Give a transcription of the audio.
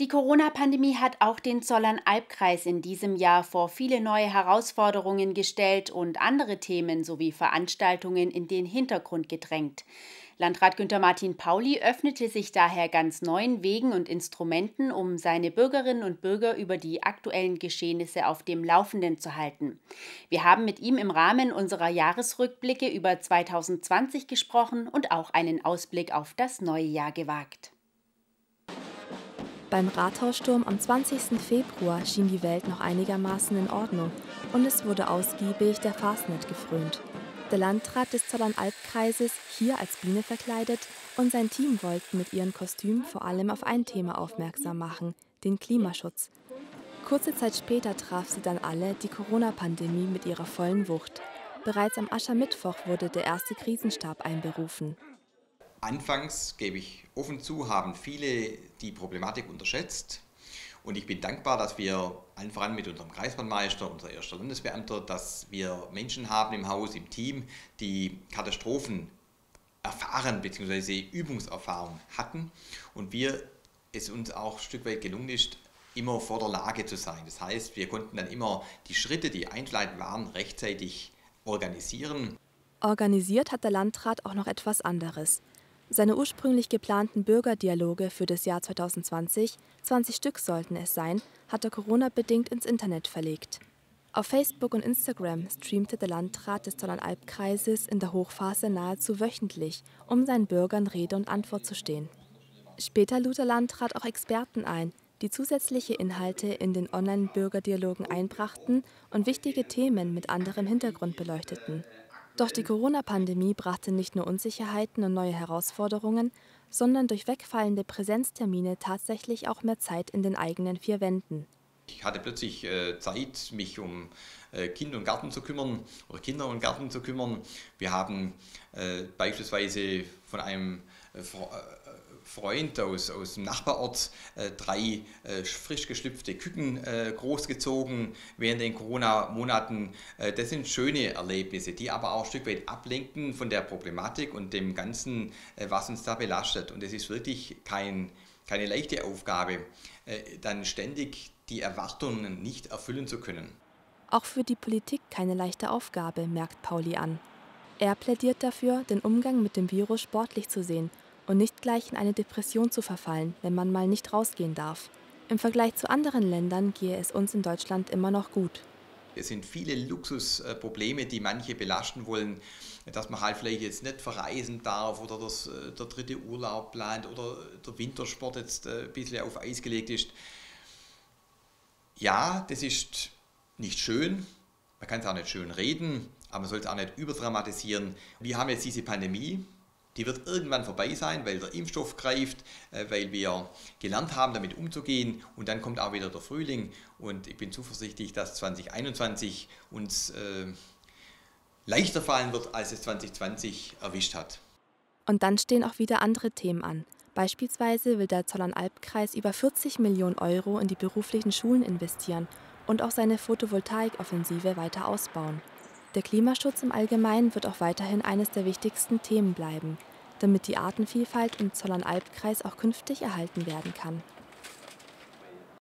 Die Corona-Pandemie hat auch den Zollern-Albkreis in diesem Jahr vor viele neue Herausforderungen gestellt und andere Themen sowie Veranstaltungen in den Hintergrund gedrängt. Landrat Günter Martin Pauli öffnete sich daher ganz neuen Wegen und Instrumenten, um seine Bürgerinnen und Bürger über die aktuellen Geschehnisse auf dem Laufenden zu halten. Wir haben mit ihm im Rahmen unserer Jahresrückblicke über 2020 gesprochen und auch einen Ausblick auf das neue Jahr gewagt. Beim Rathaussturm am 20. Februar schien die Welt noch einigermaßen in Ordnung und es wurde ausgiebig der Fastnet gefrönt. Der Landrat des Zollernalbkreises, hier als Biene verkleidet, und sein Team wollten mit ihren Kostümen vor allem auf ein Thema aufmerksam machen, den Klimaschutz. Kurze Zeit später traf sie dann alle die Corona-Pandemie mit ihrer vollen Wucht. Bereits am Aschermittwoch wurde der erste Krisenstab einberufen. Anfangs, gebe ich offen zu, haben viele die Problematik unterschätzt. Und ich bin dankbar, dass wir allen voran mit unserem Kreisbahnmeister, unser erster Landesbeamter, dass wir Menschen haben im Haus, im Team, die Katastrophen erfahren bzw. Übungserfahrung hatten und wir es uns auch ein Stück weit gelungen ist, immer vor der Lage zu sein. Das heißt, wir konnten dann immer die Schritte, die einleitend waren, rechtzeitig organisieren. Organisiert hat der Landrat auch noch etwas anderes. Seine ursprünglich geplanten Bürgerdialoge für das Jahr 2020, 20 Stück sollten es sein, hat er Corona-bedingt ins Internet verlegt. Auf Facebook und Instagram streamte der Landrat des Zollernalbkreises in der Hochphase nahezu wöchentlich, um seinen Bürgern Rede und Antwort zu stehen. Später lud der Landrat auch Experten ein, die zusätzliche Inhalte in den Online-Bürgerdialogen einbrachten und wichtige Themen mit anderem Hintergrund beleuchteten. Doch die Corona-Pandemie brachte nicht nur Unsicherheiten und neue Herausforderungen, sondern durch wegfallende Präsenztermine tatsächlich auch mehr Zeit in den eigenen vier Wänden. Ich hatte plötzlich äh, Zeit, mich um äh, Kind und Garten zu kümmern oder Kinder und Garten zu kümmern. Wir haben äh, beispielsweise von einem äh, Freund aus, aus dem Nachbarort äh, drei äh, frisch geschlüpfte Küken äh, großgezogen während den Corona-Monaten. Äh, das sind schöne Erlebnisse, die aber auch ein Stück weit ablenken von der Problematik und dem Ganzen, äh, was uns da belastet. Und es ist wirklich kein, keine leichte Aufgabe, äh, dann ständig die Erwartungen nicht erfüllen zu können. Auch für die Politik keine leichte Aufgabe, merkt Pauli an. Er plädiert dafür, den Umgang mit dem Virus sportlich zu sehen und nicht gleich in eine Depression zu verfallen, wenn man mal nicht rausgehen darf. Im Vergleich zu anderen Ländern gehe es uns in Deutschland immer noch gut. Es sind viele Luxusprobleme, die manche belasten wollen, dass man halt vielleicht jetzt nicht verreisen darf oder das, äh, der dritte Urlaub plant oder der Wintersport jetzt äh, ein bisschen auf Eis gelegt ist. Ja, das ist nicht schön, man kann es auch nicht schön reden, aber man sollte es auch nicht überdramatisieren. Wir haben jetzt diese Pandemie, die wird irgendwann vorbei sein, weil der Impfstoff greift, äh, weil wir gelernt haben, damit umzugehen und dann kommt auch wieder der Frühling und ich bin zuversichtlich, dass 2021 uns äh, leichter fallen wird, als es 2020 erwischt hat. Und dann stehen auch wieder andere Themen an. Beispielsweise will der Zollernalbkreis über 40 Millionen Euro in die beruflichen Schulen investieren und auch seine Photovoltaikoffensive weiter ausbauen. Der Klimaschutz im Allgemeinen wird auch weiterhin eines der wichtigsten Themen bleiben, damit die Artenvielfalt im Zollernalbkreis auch künftig erhalten werden kann.